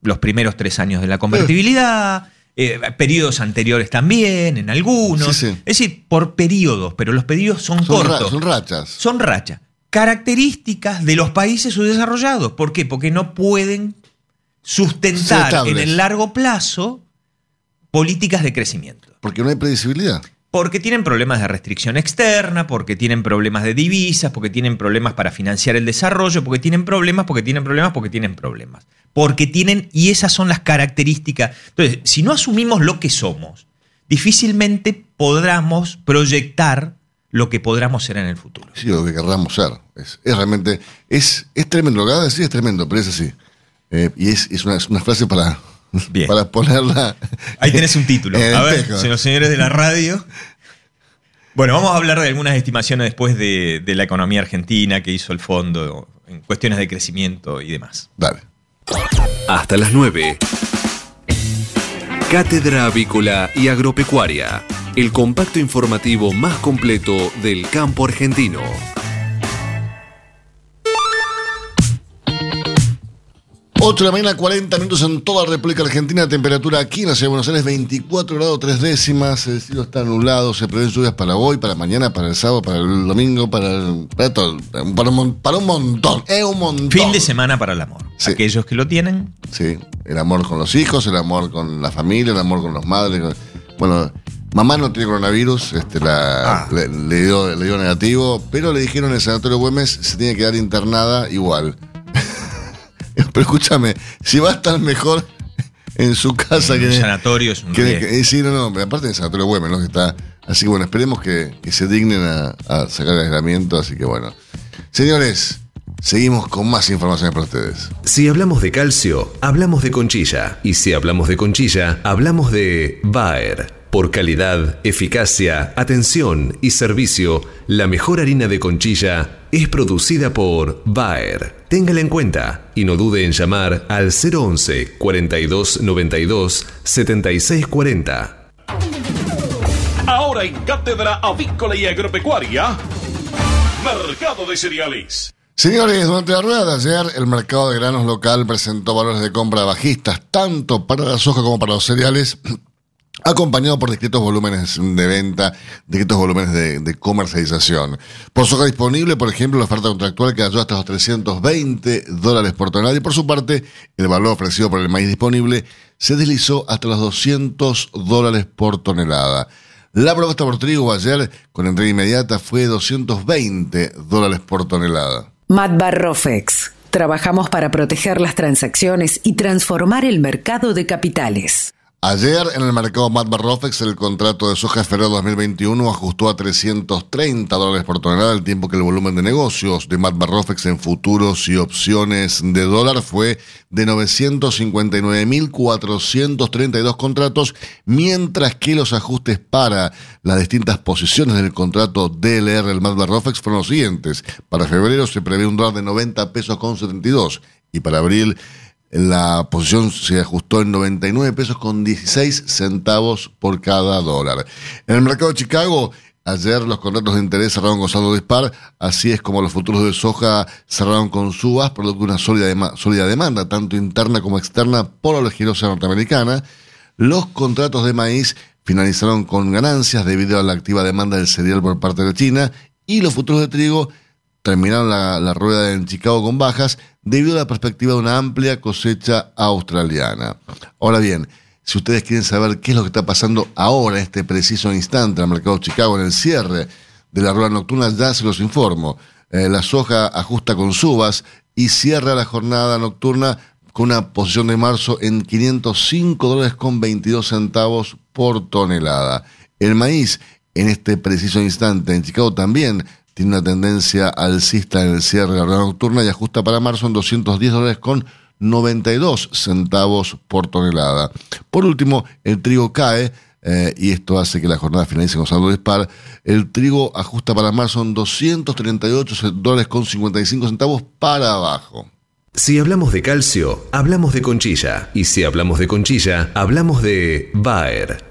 Los primeros tres años de la convertibilidad, eh, periodos anteriores también, en algunos. Sí, sí. Es decir, por periodos, pero los periodos son, Son, ra- cortos. son rachas. Son rachas. Características de los países subdesarrollados. ¿Por qué? Porque no pueden sustentar en el largo plazo políticas de crecimiento. Porque no hay predecibilidad. Porque tienen problemas de restricción externa, porque tienen problemas de divisas, porque tienen problemas para financiar el desarrollo, porque tienen problemas, porque tienen problemas, porque tienen problemas. Porque tienen, y esas son las características. Entonces, si no asumimos lo que somos, difícilmente podamos proyectar lo que podamos ser en el futuro. Sí, lo que querramos ser. Es, realmente, es, es tremendo, lo que acabas de decir es tremendo, pero es así. Eh, y es, es una, es una frase para, Bien. para ponerla. Ahí tenés un título. A ver, señores señores de la radio. Bueno, vamos a hablar de algunas estimaciones después de, de la economía argentina que hizo el fondo en cuestiones de crecimiento y demás. Dale. Hasta las 9. Cátedra Avícola y Agropecuaria. El compacto informativo más completo del campo argentino. 8 de la mañana, 40 minutos en toda la República Argentina. Temperatura aquí en la ciudad de Buenos Aires, 24 grados 3 décimas. El cielo está nublado. Se prevén lluvias para hoy, para mañana, para el sábado, para el domingo, para, el- para todo. Para un, para un montón. Es un montón. Fin de semana para el amor. Sí. Aquellos que lo tienen, Sí, el amor con los hijos, el amor con la familia, el amor con los madres. Bueno, mamá no tiene coronavirus, este, la, Ah. le, le dio, le dio negativo, pero le dijeron en el sanatorio Güemes se tiene que quedar internada igual. pero escúchame, si va a estar mejor en su casa que un en el- sanatorio es un que- que- eh, sí, no, no, pero aparte del sanatorio Güemes, ¿no? Que está, así que bueno, esperemos que, que se dignen a, a sacar el aislamiento, así que bueno. Señores, seguimos con más informaciones para ustedes. Si hablamos de calcio, hablamos de conchilla. Y si hablamos de conchilla, hablamos de Bayer. Por calidad, eficacia, atención y servicio, la mejor harina de conchilla es producida por Bayer. Téngala en cuenta y no dude en llamar al 011 42 92 76 40. Ahora en Cátedra Avícola y Agropecuaria, Mercado de Cereales. Señores, durante la rueda de ayer, el mercado de granos local presentó valores de compra bajistas, tanto para la soja como para los cereales, acompañado por discretos volúmenes de venta, discretos volúmenes de, comercialización. Por soja disponible, por ejemplo, la oferta contractual cayó hasta los 320 dólares por tonelada y por su parte, el valor ofrecido por el maíz disponible se deslizó hasta los 200 dólares por tonelada. La propuesta por trigo ayer, con entrega inmediata, fue 220 dólares por tonelada. Matbar Rofex. Trabajamos para proteger las transacciones y transformar el mercado de capitales. Ayer en el mercado Matbar Rofex el contrato de soja febrero 2021 ajustó a 330 dólares por tonelada, al tiempo que el volumen de negocios de Matbar Rofex en futuros y opciones de dólar fue de 959.432 contratos, mientras que los ajustes para las distintas posiciones del contrato DLR del Matbar Rofex fueron los siguientes. Para febrero se prevé un dólar de 90 pesos con 72 y para abril la posición se ajustó en 99 pesos con 16 centavos por cada dólar. En el mercado de Chicago, ayer los contratos de interés cerraron con saldo dispar, así es como los futuros de soja cerraron con subas, producto de una sólida, dema- sólida demanda, tanto interna como externa, por la legirosa norteamericana. Los contratos de maíz finalizaron con ganancias debido a la activa demanda del cereal por parte de China y los futuros de trigo terminaron la, rueda en Chicago con bajas debido a la perspectiva de una amplia cosecha australiana. Ahora bien, si ustedes quieren saber qué es lo que está pasando ahora, en este preciso instante, el mercado de Chicago, en el cierre de la rueda nocturna, ya se los informo. Eh, la soja ajusta con subas y cierra la jornada nocturna con una posición de marzo en 505 dólares con 22 centavos por tonelada. El maíz, en este preciso instante, en Chicago también tiene una tendencia alcista en el cierre de la nocturna y ajusta para marzo en 210 dólares con 92 centavos por tonelada. Por último, el trigo cae eh, y esto hace que la jornada finalice con saldo dispar. El trigo ajusta para marzo en 238 dólares con 55 centavos para abajo. Si hablamos de calcio, hablamos de conchilla. Y si hablamos de conchilla, hablamos de Bayer.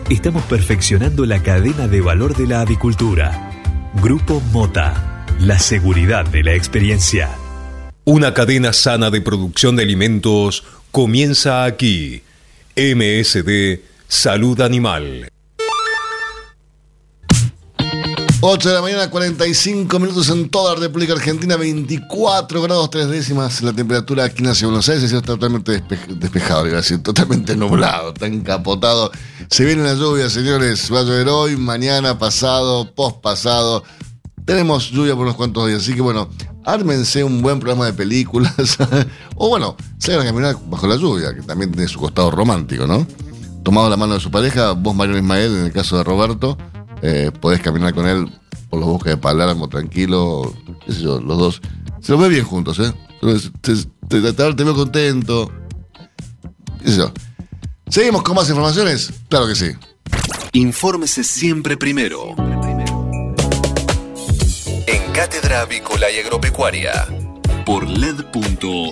estamos perfeccionando la cadena de valor de la avicultura. Grupo Mota. La seguridad de la experiencia. Una cadena sana de producción de alimentos comienza aquí. MSD Salud Animal. 8 de la mañana, 45 minutos en toda la República Argentina, 24 grados 3 décimas la temperatura aquí en la Buenos Aires, está totalmente despe- despejado, iba a decir, totalmente nublado, está encapotado. Se viene la lluvia, señores, va a llover hoy, mañana, pasado, pospasado. Tenemos lluvia por unos cuantos días, así que bueno, ármense un buen programa de películas, o bueno, salgan a caminar bajo la lluvia, que también tiene su costado romántico, ¿no? Tomado la mano de su pareja, vos Mariano Ismael, en el caso de Roberto, eh, podés caminar con él por los bosques de Palermo, tranquilo, qué sé yo, los dos. Se los ve bien juntos, ¿eh? Te, te- te- te veo contento. ¿Qué? ¿Seguimos con más informaciones? Claro que sí. Infórmese siempre primero. En Cátedra Avícola y Agropecuaria. Por LED.fm.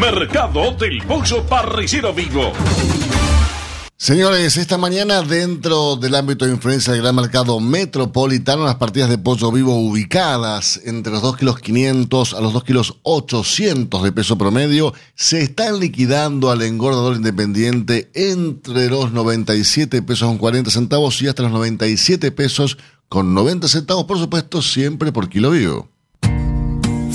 Mercado del Pollo Parricero Vivo. Señores, esta mañana dentro del ámbito de influencia del gran mercado metropolitano, las partidas de pollo vivo ubicadas entre los 2 kilos 500 a los 2 kilos 800 de peso promedio se están liquidando al engordador independiente entre los 97 pesos con 40 centavos y hasta los 97 pesos con 90 centavos, por supuesto, siempre por kilo vivo.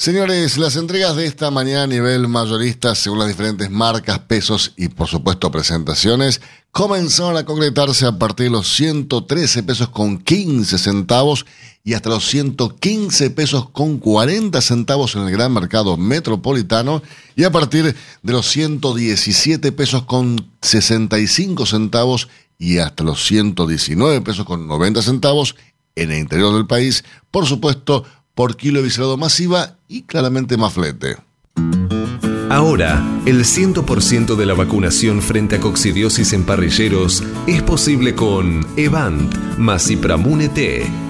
Señores, las entregas de esta mañana a nivel mayorista, según las diferentes marcas, pesos y por supuesto presentaciones, comenzaron a concretarse a partir de los 113 pesos con 15 centavos y hasta los 115 pesos con 40 centavos en el gran mercado metropolitano y a partir de los 117 pesos con 65 centavos y hasta los 119 pesos con 90 centavos en el interior del país, por supuesto, por kilo viscerado masiva y claramente más flete. Ahora, el 100% de la vacunación frente a coccidiosis en parrilleros es posible con Evant Masipramune T.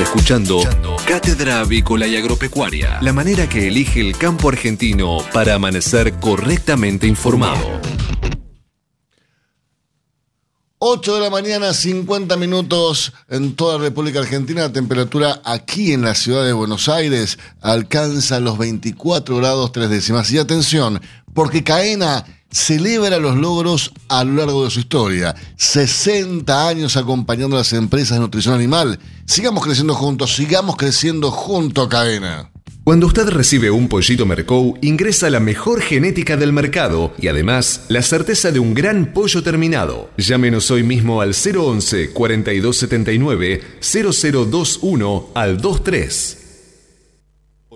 Escuchando Cátedra Avícola y Agropecuaria, la manera que elige el campo argentino para amanecer correctamente informado. 8 de la mañana, 50 minutos en toda la República Argentina. La temperatura aquí en la ciudad de Buenos Aires alcanza los 24 grados tres décimas. Y atención, porque Caena celebra los logros a lo largo de su historia. 60 años acompañando a las empresas de nutrición animal. Sigamos creciendo juntos, sigamos creciendo junto, Cadena. Cuando usted recibe un pollito Mercou, ingresa la mejor genética del mercado y además la certeza de un gran pollo terminado. Llámenos hoy mismo al 011 4279 0021 al 23.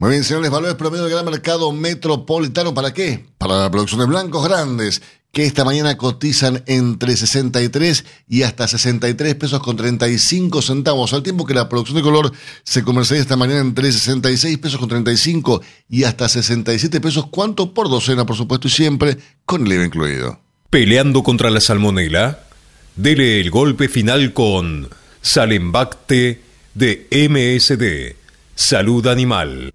Muy bien, señores, valores promedio del gran mercado metropolitano, ¿para qué? Para la producción de blancos grandes, que esta mañana cotizan entre 63 y hasta 63 pesos con 35 centavos, al tiempo que la producción de color se comercializa esta mañana entre 66 pesos con 35 y hasta 67 pesos, ¿cuánto? Por docena, por supuesto, y siempre con el IVA incluido. Peleando contra la salmonela, dele el golpe final con Salembacte de MSD, Salud Animal.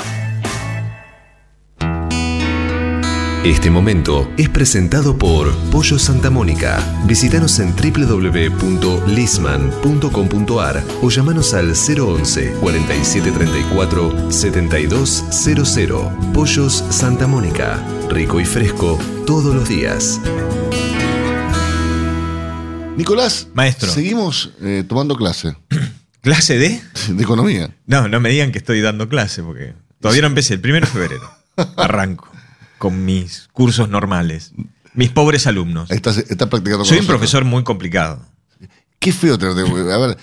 Este momento es presentado por Pollo Santa Mónica. Visítanos en www.lisman.com.ar o llamanos al 011 4734 7200. Pollos Santa Mónica. Rico y fresco todos los días. Nicolás, Maestro. seguimos eh, tomando clase ¿Clase de? de economía. No, no me digan que estoy dando clase, porque todavía no empecé. El primero de febrero. Arranco con mis cursos normales. Mis pobres alumnos. Estás, estás practicando con Soy un nosotros. profesor muy complicado. Qué feo te te- A ver,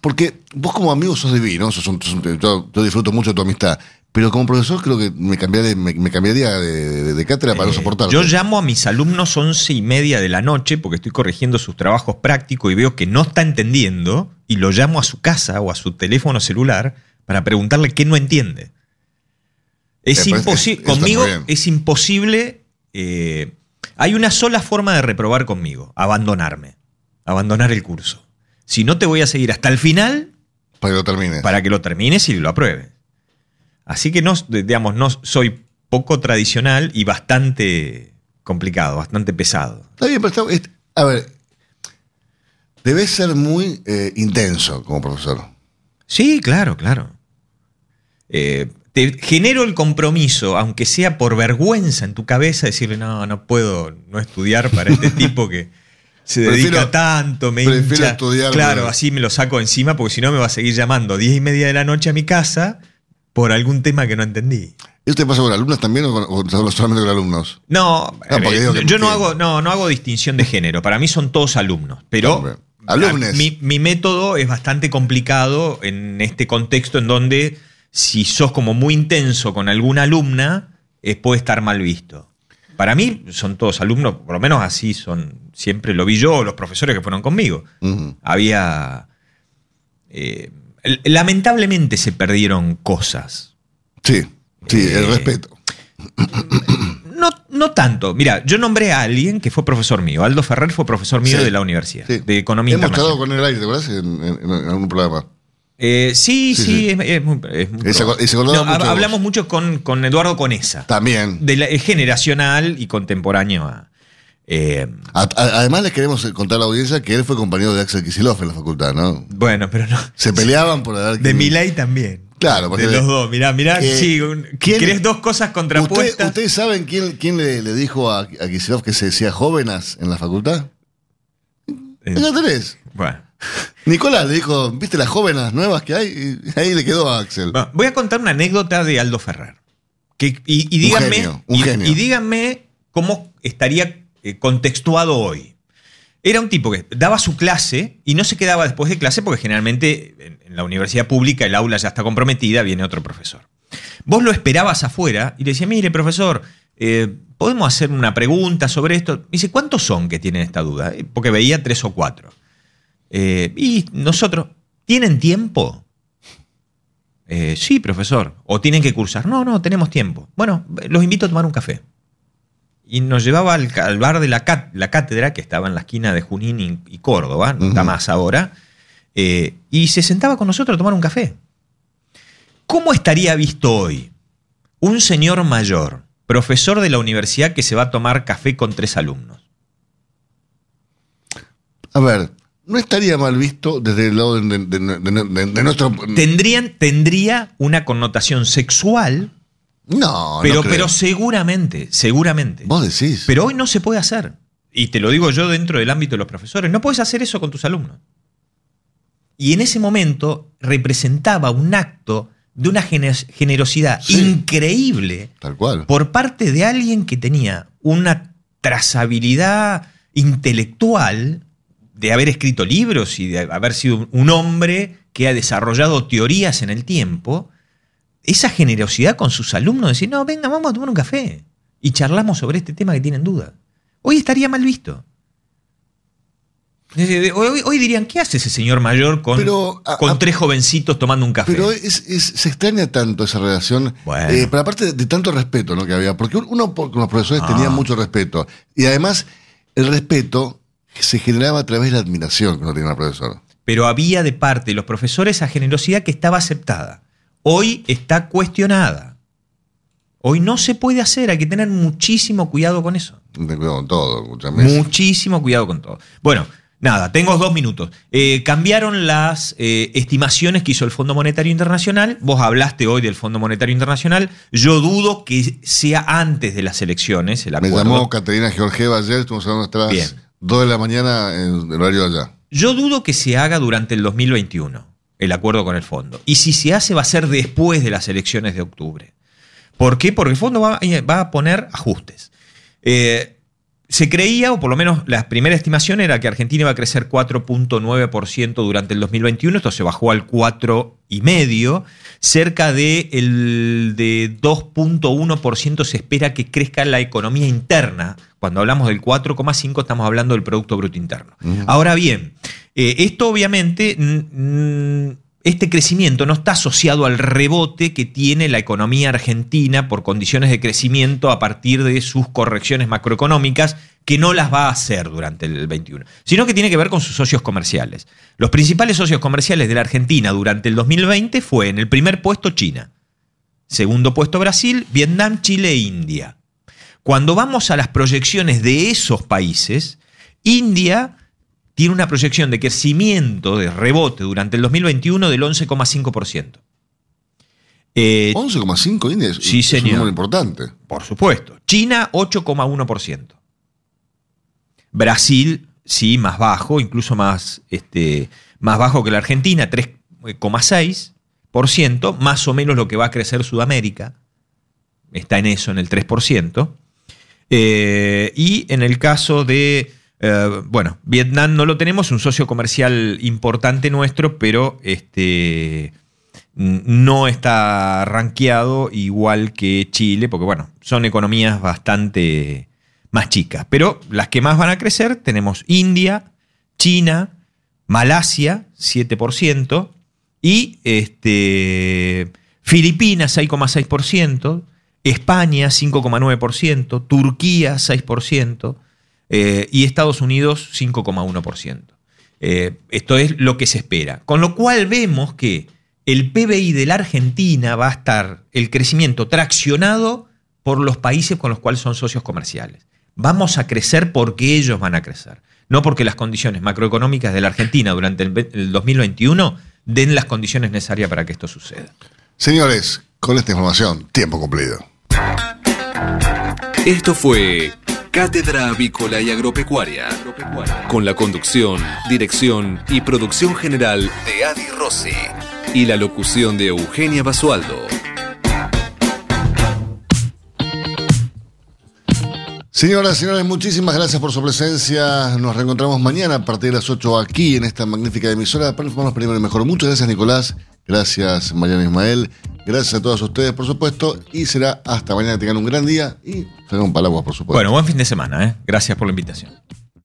porque vos como amigo sos divino, sos un- sos un- yo, yo disfruto mucho de tu amistad, pero como profesor creo que me cambiaría, me, me cambiaría de, de- de cátedra para no soportarte. Eh, Yo llamo a mis alumnos once y media de la noche porque estoy corrigiendo sus trabajos prácticos y veo que no está entendiendo y lo llamo a su casa o a su teléfono celular para preguntarle qué no entiende. Es imposible. Conmigo es imposible. eh, hay una sola forma de reprobar conmigo: abandonarme. Abandonar el curso. Si no te voy a seguir hasta el final. Para que lo termines. Para que lo termines y lo apruebes. Así que no, digamos, no soy poco tradicional y bastante complicado, bastante pesado. Está bien, pero está- es- a ver, debes ser muy eh, intenso como profesor. Sí, claro, claro. Eh, te genero el compromiso, aunque sea por vergüenza en tu cabeza, decirle, no, no puedo no estudiar para este tipo que se dedica Prefiero- tanto, me prefiero hincha. estudiar, Claro, pero- así me lo saco encima, porque si no me va a seguir llamando 10 y media de la noche a mi casa por algún tema que no entendí. ¿Eso te pasa con alumnos también o, con- o solamente con alumnos? No, No, eh, yo no hago, no, no hago distinción de género. Para mí son todos alumnos. Pero Hombre, alumnes. Mi, mi método es bastante complicado en este contexto en donde si sos como muy intenso con alguna alumna, eh, puede estar mal visto. Para mí son todos alumnos, por lo menos así son, siempre lo vi yo, los profesores que fueron conmigo. Había... eh, lamentablemente se perdieron cosas. Sí, sí, el Eh, respeto. No, no tanto. Mira, yo nombré a alguien que fue profesor mío. Aldo Ferrer fue profesor mío Sí. de la universidad, Sí. de Economía Hemos Internacional. con él al aire, ¿te acuerdas? En, en- en algún programa. Eh, sí, Sí, sí, sí. Es, es muy, es muy No, hablamos vos. mucho con, con Eduardo Conesa. También. De la- es generacional y contemporáneo a. eh, A- a- además, les queremos contar a la audiencia que él fue compañero de Axel Kicillof en la facultad, ¿no? bueno, pero no. Se peleaban por ver De Milay también. Claro, porque De los dos. Mirá, mirá, sí, un- ¿quién- querés dos cosas ¿Usted- contrapuestas. ¿Ustedes saben quién, quién le, le dijo a, a Kicillof que se decía jóvenes en la facultad? Eh, Ya tenés. bueno. Nicolás le dijo, ¿viste las jóvenes nuevas que hay? Y ahí le quedó a Axel. Bueno, voy a contar una anécdota de Aldo Ferrer. Que, y, y díganme, genio, un genio. y díganme cómo estaría eh, contextuado hoy. Era un tipo que daba su clase y no se quedaba después de clase porque generalmente en, en la universidad pública el aula ya está comprometida, viene otro profesor. Vos lo esperabas afuera y le decías, mire, profesor, eh, ¿podemos hacer una pregunta sobre esto? Y dice, ¿cuántos son que tienen esta duda? Eh, Porque veía tres o cuatro. Eh, y nosotros, ¿tienen tiempo? Eh, sí, profesor. ¿O tienen que cursar? No, no, tenemos tiempo. Bueno, los invito a tomar un café. Y nos llevaba al, bar de la, cá- la cátedra, que estaba en la esquina de Junín y, y Córdoba, no está más ahora, eh, y se sentaba con nosotros a tomar un café. ¿Cómo estaría visto hoy un señor mayor, profesor de la universidad, que se va a tomar café con tres alumnos? A ver, no estaría mal visto desde el lado de, de- de- de- de- de nuestro... Tendrían, tendría una connotación sexual, No, no pero, creo. pero seguramente, seguramente. Vos decís. Pero hoy no se puede hacer. Y te lo digo yo dentro del ámbito de los profesores. No puedes hacer eso con tus alumnos. Y en ese momento representaba un acto de una gener- generosidad Sí. increíble Tal cual. por parte de alguien que tenía una trazabilidad intelectual de haber escrito libros y de haber sido un hombre que ha desarrollado teorías en el tiempo, esa generosidad con sus alumnos, decir, no, venga, vamos a tomar un café y charlamos sobre este tema que tienen dudas. Hoy estaría mal visto. Hoy, hoy dirían, ¿qué hace ese señor mayor con, Pero, a- con a- tres jovencitos tomando un café? Pero es, es- se extraña tanto esa relación, Bueno. eh, pero aparte de, de tanto respeto ¿no? que había, porque uno con los profesores Ah. tenía mucho respeto, y además el respeto se generaba a través de la admiración que uno tenía al profesor. pero había de parte de los profesores esa generosidad que estaba aceptada. Hoy está cuestionada. Hoy no se puede hacer, hay que tener muchísimo cuidado con eso. Ten cuidado con todo, escúchame. Muchísimo cuidado con todo. Bueno, nada, tengo dos minutos. Eh, cambiaron las eh, estimaciones que hizo el Fondo Monetario Internacional. Vos hablaste hoy del Fondo Monetario Internacional. Yo dudo que sea antes de las elecciones el Me llamó Caterina Georgieva ayer, estuvimos hablando las Bien. 2 de la mañana en el horario allá. Yo dudo que se haga durante el 2021 el acuerdo con el fondo. Y si se hace va a ser después de las elecciones de octubre. ¿Por qué? Porque el fondo va, va a poner ajustes. Eh, se creía, o por lo menos la primera estimación era que Argentina iba a crecer 4.9% durante el 2021, esto se bajó al 4,5%, cerca de, el, de 2.1% se espera que crezca la economía interna. Cuando hablamos del 4,5% estamos hablando del Producto Bruto Interno. Ahora bien, eh, esto obviamente, mm, este crecimiento no está asociado al rebote que tiene la economía argentina por condiciones de crecimiento a partir de sus correcciones macroeconómicas, que no las va a hacer durante el 21, sino que tiene que ver con sus socios comerciales. Los principales socios comerciales de la Argentina durante el 2020 fue en el primer puesto China, segundo puesto Brasil, Vietnam, Chile e India. Cuando vamos a las proyecciones de esos países, India tiene una proyección de crecimiento, de rebote durante el 2021 del 11,5%. Eh, 11,5 India es, sí, es señor. un número importante. Por supuesto. China, 8,1%. Brasil, sí, más bajo, incluso más, este, más bajo que la Argentina, 3,6%, más o menos lo que va a crecer Sudamérica. Está en eso, en el 3%. Eh, y en el caso de, eh, bueno, Vietnam no lo tenemos, un socio comercial importante nuestro, pero este, no está rankeado igual que Chile, porque bueno, son economías bastante más chicas. Pero las que más van a crecer tenemos India, China, Malasia, 7%, y este, Filipinas, 6,6%, España, 5,9%, Turquía, 6%, eh, y Estados Unidos, 5,1%. Eh, esto es lo que se espera. Con lo cual vemos que el PBI de la Argentina va a estar el crecimiento traccionado por los países con los cuales son socios comerciales. Vamos a crecer porque ellos van a crecer, no porque las condiciones macroeconómicas de la Argentina durante el, el 2021 den las condiciones necesarias para que esto suceda. Señores, con esta información, tiempo cumplido. Esto fue Cátedra Avícola y Agropecuaria, con la conducción, dirección y producción general de Adi Rossi y la locución de Eugenia Basualdo. Señoras y señores, muchísimas gracias por su presencia. Nos reencontramos mañana a partir de las 8 aquí en esta magnífica emisora informarnos primero y mejor. Muchas gracias, Nicolás. Gracias, Mariana Ismael. Gracias a todos ustedes, por supuesto. Y será hasta mañana. Que tengan un gran día y salgan palaguas, por supuesto. Bueno, buen fin de semana. ¿eh? Gracias por la invitación.